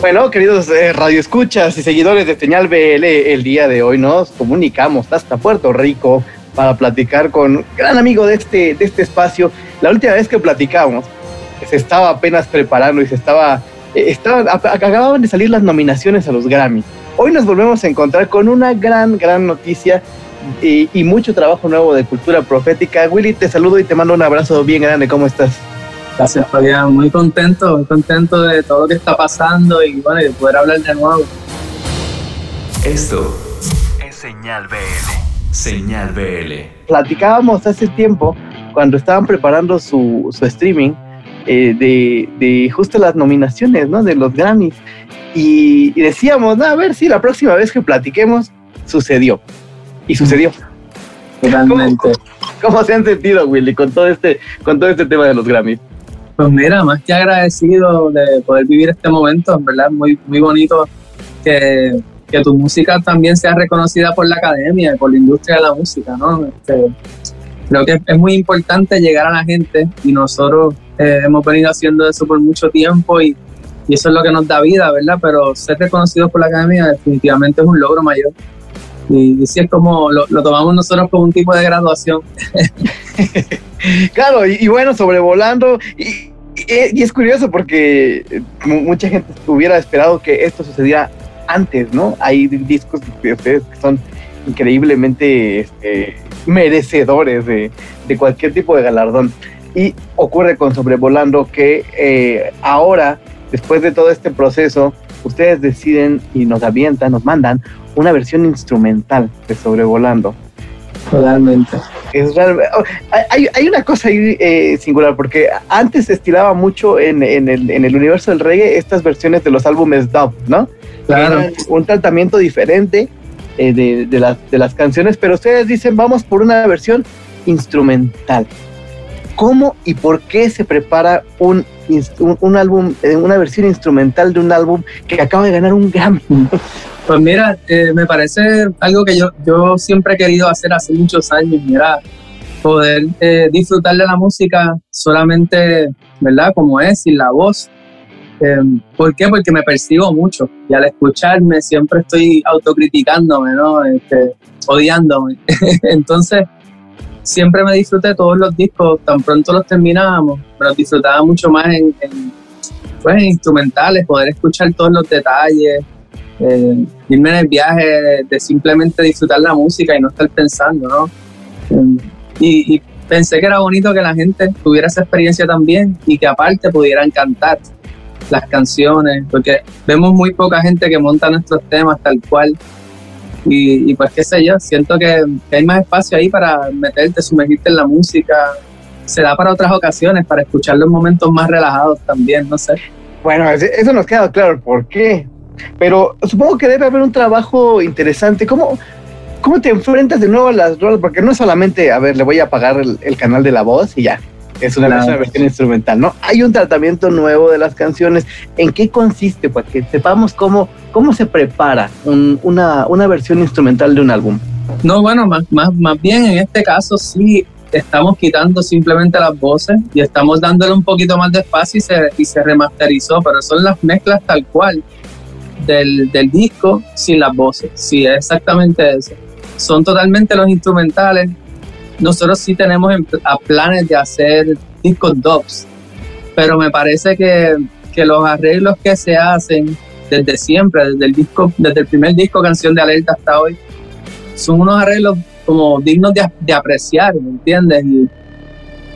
Bueno, queridos eh, radioescuchas y seguidores de Señal BL, el día de hoy nos comunicamos hasta Puerto Rico para platicar con un gran amigo de este, de este espacio. La última vez que platicamos, se estaba apenas preparando y se estaba, eh, acababan de salir las nominaciones a los Grammy. Hoy nos volvemos a encontrar con una gran, gran noticia y, y mucho trabajo nuevo de cultura profética. Willy, te saludo y te mando un abrazo bien grande. ¿Cómo estás? Gracias, Fabián. Muy contento, muy contento de todo lo que está pasando y bueno, de poder hablar de nuevo. Esto es Señal BL. Señal BL. Platicábamos hace tiempo cuando estaban preparando su, su streaming eh, de, de, justo las nominaciones, ¿no? De los Grammys. Y, y decíamos, no, a ver si la próxima vez que platiquemos sucedió. Y sucedió. Totalmente. ¿Cómo, ¿Cómo, se han sentido, Willy, con todo este, con todo este tema de los Grammys? Pues mira, más que agradecido de poder vivir este momento, en verdad, muy, muy bonito que, que tu música también sea reconocida por la academia por la industria de la música, ¿no? Este, creo que es muy importante llegar a la gente y nosotros eh, hemos venido haciendo eso por mucho tiempo y, y, eso es lo que nos da vida, ¿verdad? Pero ser reconocidos por la academia definitivamente es un logro mayor. Y, y sí es como lo, lo, tomamos nosotros como un tipo de graduación. claro, y, y, bueno, sobrevolando. Y, y, es curioso porque mucha gente hubiera esperado que esto sucediera antes, ¿no? Hay discos de ustedes que son increíblemente este, merecedores de, de, cualquier tipo de galardón. Y ocurre con Sobrevolando que eh, ahora, después de todo este proceso, ustedes deciden y nos avientan, nos mandan una versión instrumental de Sobrevolando. Totalmente. Es real, hay, hay, una cosa ahí eh, singular, porque antes se estilaba mucho en, en, el, en, el, universo del reggae estas versiones de los álbumes dub, ¿no? Claro. un tratamiento diferente eh, de, de, las, de las canciones, pero ustedes dicen, vamos por una versión instrumental. ¿Cómo y por qué se prepara un, un, un álbum, eh, una versión instrumental de un álbum que acaba de ganar un Grammy? Pues mira, eh, me parece algo que yo, yo siempre he querido hacer hace muchos años, mira, poder eh, disfrutar de la música solamente, ¿verdad? Como es, sin la voz. Eh, ¿Por qué? Porque me percibo mucho y al escucharme siempre estoy autocriticándome, ¿no? Este, odiándome. Entonces, siempre me disfruté todos los discos, tan pronto los terminábamos, me los disfrutaba mucho más en, pues, en instrumentales, poder escuchar todos los detalles, eh, irme en el viaje de, simplemente disfrutar la música y no estar pensando, ¿no? Eh, y, y, pensé que era bonito que la gente tuviera esa experiencia también y que aparte pudieran cantar las canciones, porque vemos muy poca gente que monta nuestros temas tal cual. Y, y pues qué sé yo, siento que, que, hay más espacio ahí para meterte, sumergirte en la música. Se da para otras ocasiones, para escuchar los momentos más relajados también, no sé. Bueno, eso nos queda claro. ¿Por qué? Pero supongo que debe haber un trabajo interesante. ¿Cómo, cómo te enfrentas de nuevo a las rolas? Porque no es solamente, a ver, le voy a apagar el, el canal de la voz y ya. Es una, claro. versión instrumental, ¿no? Hay un tratamiento nuevo de las canciones. ¿En qué consiste? Para que sepamos cómo, cómo se prepara un, una, una versión instrumental de un álbum. No, bueno, más, más, más bien en este caso sí estamos quitando simplemente las voces y estamos dándole un poquito más de espacio y se, y se remasterizó, pero son las mezclas tal cual del, del, disco sin las voces. Sí, es exactamente eso. Son totalmente los instrumentales. Nosotros sí tenemos en, a planes de hacer discos dubs, pero me parece que, que, los arreglos que se hacen desde siempre, desde el disco, desde el primer disco Canción de Alerta hasta hoy, son unos arreglos como dignos de, de apreciar, ¿me entiendes? Y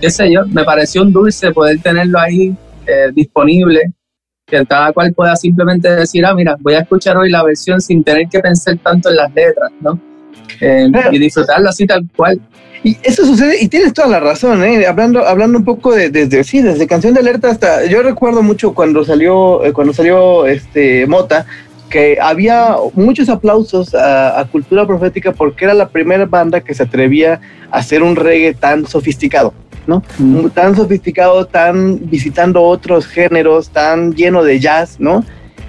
qué sé yo, me pareció un dulce poder tenerlo ahí eh, disponible que cada cual pueda simplemente decir, ah, mira, voy a escuchar hoy la versión sin tener que pensar tanto en las letras, ¿no? Eh, y disfrutarlo así tal cual. Y eso sucede, y tienes toda la razón, ¿eh? hablando, hablando un poco de, desde, sí, desde Canción de Alerta hasta, yo recuerdo mucho cuando salió, eh, cuando salió este Mota, que había muchos aplausos a, a, Cultura Profética porque era la primera banda que se atrevía a hacer un reggae tan sofisticado. ¿No? Mm. Tan sofisticado, tan visitando otros géneros, tan lleno de jazz, ¿no?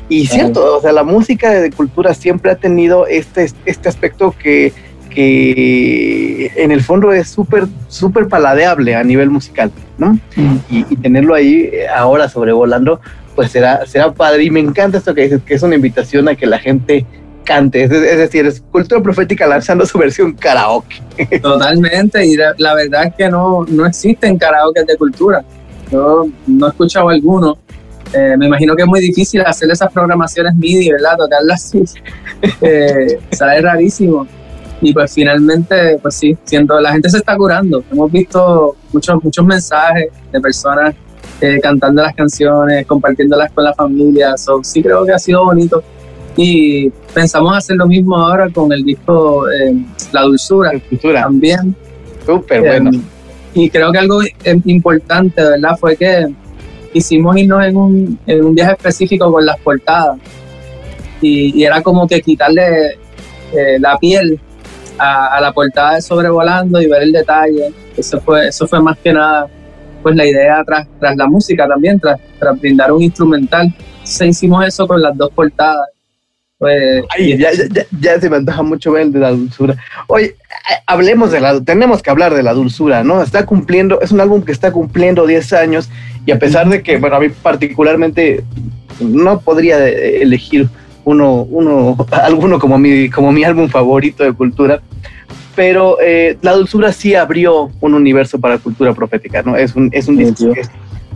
Y cierto, o sea, la música de cultura siempre ha tenido este, este aspecto que, que en el fondo es súper, súper paladeable a nivel musical, ¿no? Mm. Y, y tenerlo ahí ahora sobrevolando, pues será, será padre. Y me encanta esto que dices, que es una invitación a que la gente cante, es, decir, es cultura profética lanzando su versión karaoke. Totalmente, y la, verdad es que no, no existen karaoke de cultura. Yo no he escuchado alguno. Eh, me imagino que es muy difícil hacer esas programaciones MIDI, ¿verdad? Tocarlas así. Eh, sale rarísimo. Y pues finalmente, pues sí, siento, la gente se está curando. Hemos visto muchos, muchos mensajes de personas eh, cantando las canciones, compartiéndolas con la familia. So, sí creo que ha sido bonito. Y pensamos hacer lo mismo ahora con el disco eh, La Dulzura Cultura, también. súper bueno. Eh, y creo que algo eh, importante, ¿verdad? Fue que quisimos irnos en un, en un viaje específico con las portadas. Y, y era como que quitarle eh, la piel a, a la portada de Sobrevolando y ver el detalle. Eso fue, eso fue más que nada pues la idea tras, tras la música también, tras, tras brindar un instrumental. Se hicimos eso con las dos portadas. Pues, Ay, ya, ya, ya- se me antoja mucho ver el de la dulzura. Oye, hablemos de la, tenemos que hablar de la dulzura, ¿no? Está cumpliendo, es un álbum que está cumpliendo 10 años y a pesar de que, bueno, a mí particularmente no podría eh, elegir uno, uno, alguno como mi, como mi álbum favorito de cultura, pero eh, la dulzura sí abrió un universo para cultura profética, ¿no? Es un, es un disco que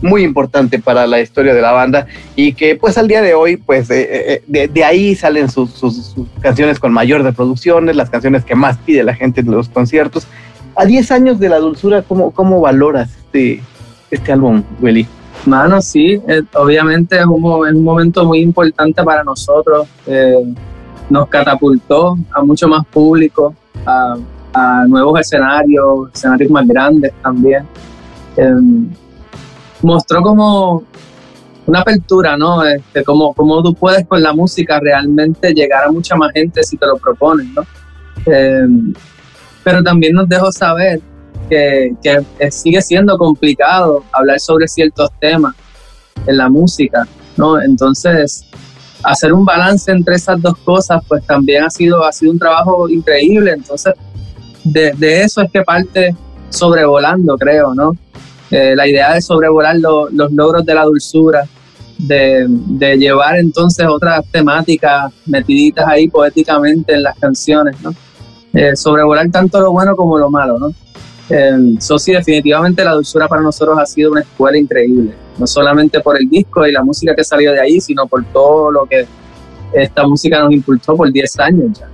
muy importante para la historia de la banda y que pues al día de hoy pues eh, eh, de, de ahí salen sus, sus- sus canciones con mayor reproducciones, las canciones que más pide la gente en los conciertos. A 10 años de la dulzura, ¿cómo, cómo valoras este, este álbum, Willy? Mano, sí, eh, obviamente es un, es un momento muy importante para nosotros. eh, nos catapultó a mucho más público, a, a nuevos escenarios, escenarios más grandes también. Eh, mostró como una apertura, ¿no? Este, como, como tú puedes con la música realmente llegar a mucha más gente si te lo propones, ¿no? Eh, pero también nos dejó saber que, que sigue siendo complicado hablar sobre ciertos temas en la música, ¿no? Entonces, hacer un balance entre esas dos cosas, pues también ha sido, ha sido un trabajo increíble. Entonces, de, de eso es que parte sobrevolando, creo, ¿no? Eh, la idea de sobrevolar lo- los logros de la dulzura, de, de llevar entonces otras temáticas metiditas ahí poéticamente en las canciones, ¿no? Eh, sobrevolar tanto lo bueno como lo malo, ¿no? Eh, so, sí, definitivamente la dulzura para nosotros ha sido una escuela increíble, no solamente por el disco y la música que salió de ahí, sino por todo lo que esta música nos impulsó por 10 años ya.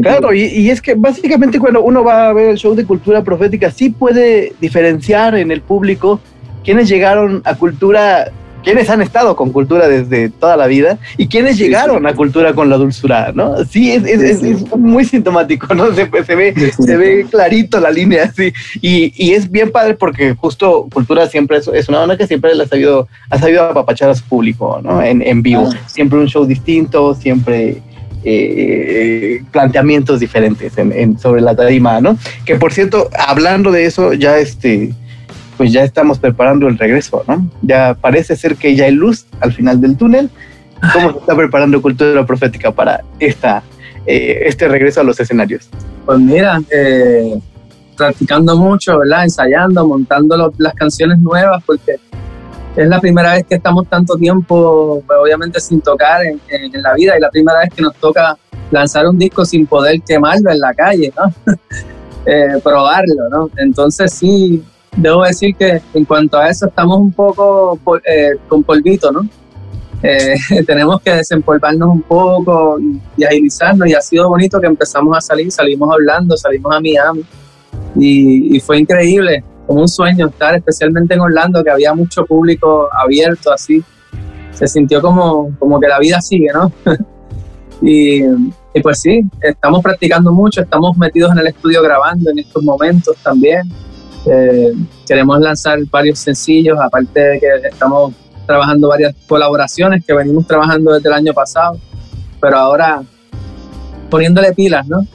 Claro, y, y es que básicamente cuando uno va a ver el show de cultura profética, sí puede diferenciar en el público quienes llegaron a cultura, quienes han estado con cultura desde toda la vida y quienes Sí, llegaron a cultura con la dulzura, ¿no? Sí, es, es- Sí, es- sí. es muy sintomático, ¿no? Se, se ve, se ve clarito la línea, así. Y, y es bien padre porque justo Cultura siempre es, es una banda que siempre le ha sabido, ha sabido apapachar a su público, ¿no? En, en vivo. Ah. Siempre un show distinto, siempre eh, planteamientos diferentes en, en- sobre la tarima, ¿no? Que por cierto, hablando de eso, ya este, pues ya estamos preparando el regreso, ¿no? Ya parece ser que ya hay luz al final del túnel. ¿Cómo se está preparando Cultura Profética para esta, eh, este regreso a los escenarios? Pues mira, eh, practicando mucho, ¿verdad? Ensayando, montando los- las canciones nuevas, porque es la primera vez que estamos tanto tiempo, pues obviamente sin tocar en, en- en la vida, y la primera vez que nos toca lanzar un disco sin poder quemarlo en la calle, ¿no? Eh, probarlo, ¿no? Entonces sí, debo decir que en cuanto a eso estamos un poco eh, con polvito, ¿no? Eh, tenemos que desempolvarnos un poco y agilizarnos y ha sido bonito que empezamos a salir, salimos hablando, salimos a Miami y, y fue increíble, como un sueño estar especialmente en Orlando que había mucho público abierto así, se sintió como, como que la vida sigue, ¿no? y, y pues sí, estamos practicando mucho, estamos metidos en el estudio grabando en estos momentos también. Eh, queremos lanzar varios sencillos, aparte de que estamos trabajando varias colaboraciones que venimos trabajando desde el año pasado, pero ahora poniéndole pilas, ¿no?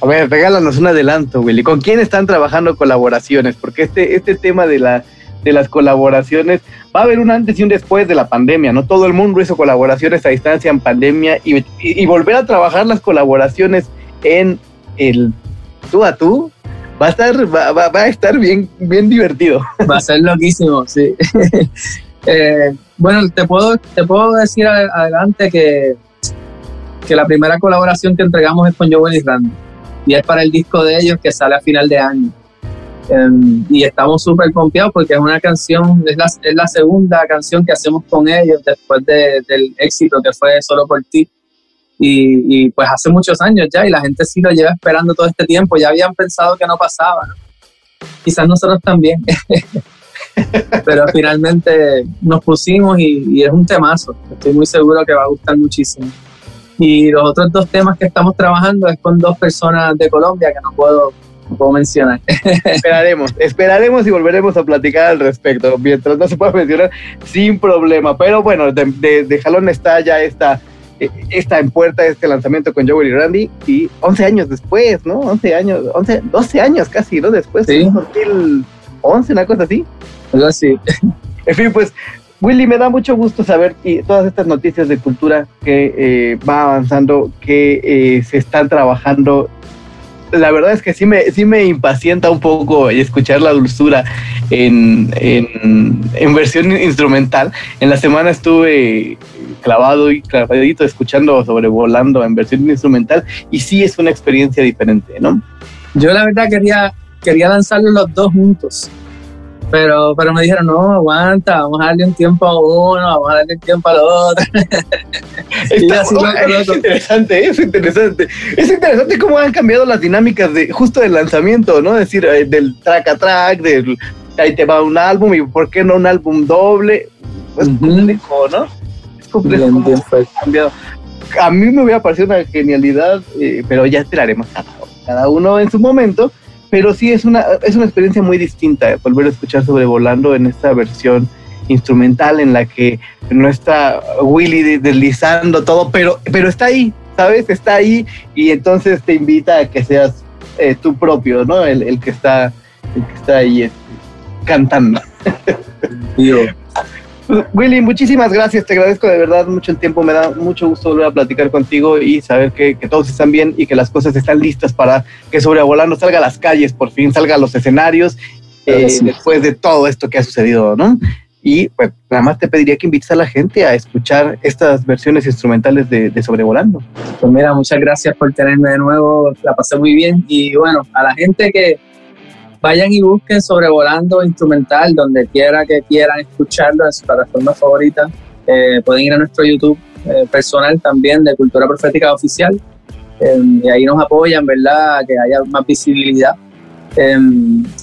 A ver, regálanos un adelanto, Willy. ¿Con quién están trabajando colaboraciones? Porque este, este tema de, la, de las colaboraciones va a haber un antes y un después de la pandemia, ¿no? Todo el mundo hizo colaboraciones a distancia en pandemia y, y- y volver a trabajar las colaboraciones en el tú a tú va a estar, va, va, a estar bien, bien divertido. Va a ser loquísimo, sí. Eh, bueno, te puedo, te puedo decir adelante que, que la primera colaboración que entregamos es con Joel y Randy. Y es para el disco de ellos que sale a final de año. Em, y estamos súper confiados porque es una canción, es la, es la, segunda canción que hacemos con ellos después de, del éxito que fue Solo por ti. Y, y, pues hace muchos años ya y la gente sí lo lleva esperando todo este tiempo. Ya habían pensado que no pasaba. Quizás nosotros también. Pero finalmente nos pusimos y, y es un temazo. Estoy muy seguro que va a gustar muchísimo. Y los otros dos temas que estamos trabajando es con dos personas de Colombia que no puedo puedo mencionar. Esperaremos, esperaremos y volveremos a platicar al respecto, mientras no se pueda mencionar sin problema. Pero bueno, de, de, jalón está ya esta, eh, esta en puerta, este lanzamiento con Joey y Randy, y 11 años después, ¿no? 11 años, 11, 12 años casi, ¿no? Después, sí. 2011, una cosa así. Algo así. En fin, pues Willy, me da mucho gusto saber y todas estas noticias de cultura que eh, va avanzando, que eh, se están trabajando la verdad es que sí me, sí me impacienta un poco escuchar la dulzura en, en, versión instrumental. En la semana estuve clavado y clavadito escuchando sobrevolando en versión instrumental y sí es una experiencia diferente, ¿no? Yo la verdad quería, quería lanzarlos los dos juntos pero, pero me dijeron, no, aguanta, vamos a darle un tiempo a uno, vamos a darle un tiempo al otro. es interesante, es interesante. Es interesante cómo han cambiado las dinámicas de justo del lanzamiento, ¿no? Es decir, eh, del track a track, del ahí te va un álbum y por qué no un álbum doble. Es complejo, ¿no? Es complejo. Bien, bien, cambiado. A mí me hubiera parecido una genialidad, eh, pero ya esperaremos cada, cada uno en su momento pero sí es una, es una experiencia muy distinta eh, volver a escuchar Sobrevolando en esta versión instrumental en la que no está Willy deslizando todo, pero, pero está ahí, ¿sabes? Está ahí y entonces te invita a que seas eh, tú propio, ¿no? El, el, que está, el que está ahí este, cantando. Willy, muchísimas gracias, te agradezco de verdad mucho el tiempo, me da mucho gusto volver a platicar contigo y saber que, todos están bien y que las cosas están listas para que Sobrevolando salga a las calles, por fin salga a los escenarios eh, después de todo esto que ha sucedido, ¿no? Y pues nada más te pediría que invites a la gente a escuchar estas versiones instrumentales de, de Sobrevolando. Pues mira, muchas gracias por tenerme de nuevo, la pasé muy bien y bueno, a la gente que vayan y busquen Sobrevolando Instrumental, donde quiera que quieran escucharlo en su plataforma favorita. Eh, pueden ir a nuestro YouTube eh, personal también de Cultura Profética Oficial. Eh, y ahí nos apoyan, ¿verdad? Que haya más visibilidad.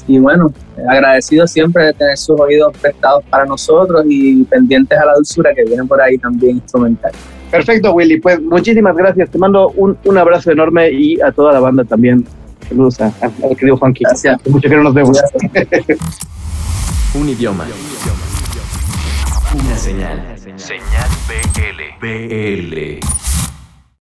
y bueno, agradecido siempre de tener sus oídos prestados para nosotros y pendientes a la dulzura que vienen por ahí también instrumental. Perfecto, Willy. Pues muchísimas gracias. Te mando un, un abrazo enorme y a toda la banda también Saludos a, al querido Juanqui. Gracias. Mucho que no nos vemos. Un idioma. Una señal. Señal BL. BL.